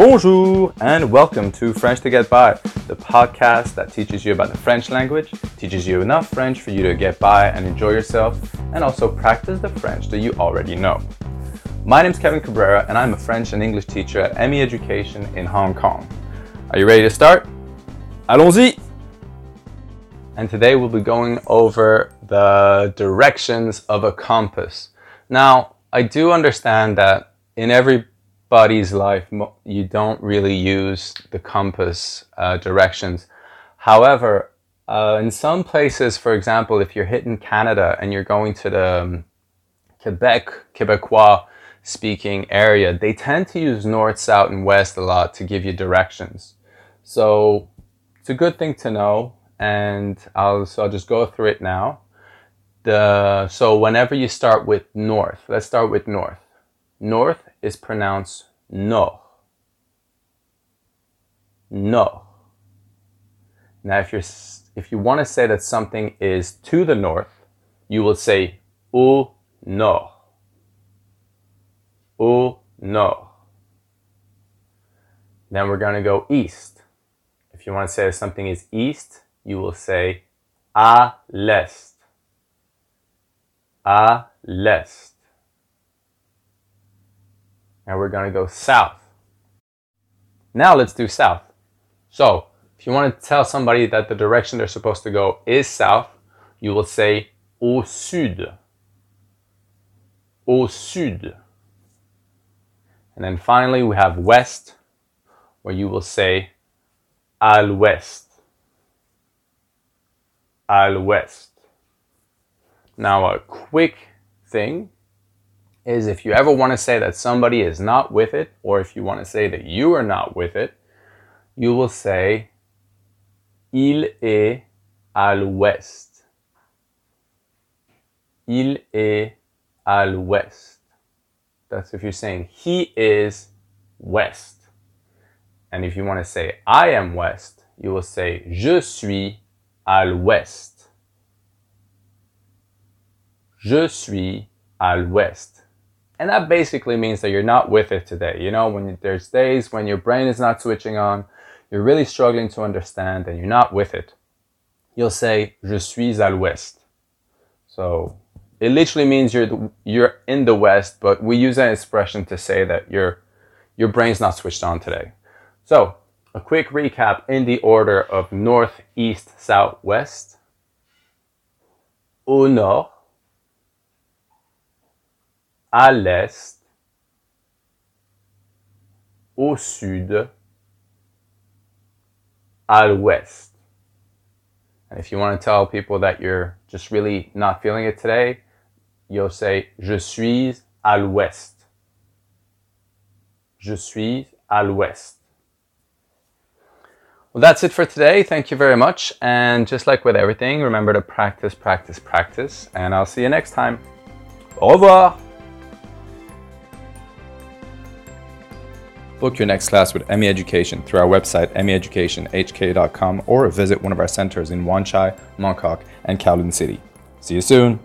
Bonjour and welcome to French to Get By, the podcast that teaches you about the French language, teaches you enough French for you to get by and enjoy yourself, and also practice the French that you already know. My name is Kevin Cabrera and I'm a French and English teacher at ME Education in Hong Kong. Are you ready to start? Allons-y! And today we'll be going over the directions of a compass. Now, I do understand that in everybody's life, you don't really use the compass uh, directions. However, uh, in some places, for example, if you're hitting Canada and you're going to the um, Quebec, Quebecois speaking area, they tend to use north, south, and west a lot to give you directions. So it's a good thing to know, and I'll, so I'll just go through it now the so whenever you start with north, let's start with north. North is pronounced no. No. Now if you're if you want to say that something is to the north, you will say au nord. Au nord. Then we're going to go east. If you want to say that something is east, you will say à l'est à l'est. And we're going to go south. Now let's do south. So, if you want to tell somebody that the direction they're supposed to go is south, you will say au sud. Au sud. And then finally, we have west, where you will say à l'ouest. À l'ouest. Now, a quick thing is if you ever want to say that somebody is not with it, or if you want to say that you are not with it, you will say Il est à l'ouest. Il est à l'ouest. That's if you're saying he is west. And if you want to say I am west, you will say Je suis à l'ouest. Je suis à l'ouest. And that basically means that you're not with it today. You know, when there's days when your brain is not switching on, you're really struggling to understand and you're not with it. You'll say, Je suis à l'ouest. So it literally means you're, you're in the west, but we use that expression to say that your, your brain's not switched on today. So a quick recap in the order of north, east, south, west. Au nord, à l'est, au sud, à l'ouest. And if you want to tell people that you're just really not feeling it today, you'll say Je suis à l'ouest. Je suis à l'ouest. Well, that's it for today. Thank you very much. And just like with everything, remember to practice, practice, practice. And I'll see you next time. Au revoir. Book your next class with ME Education through our website, meeducationhk.com, or visit one of our centers in Wan Chai, Mong Kok, and Kowloon City. See you soon!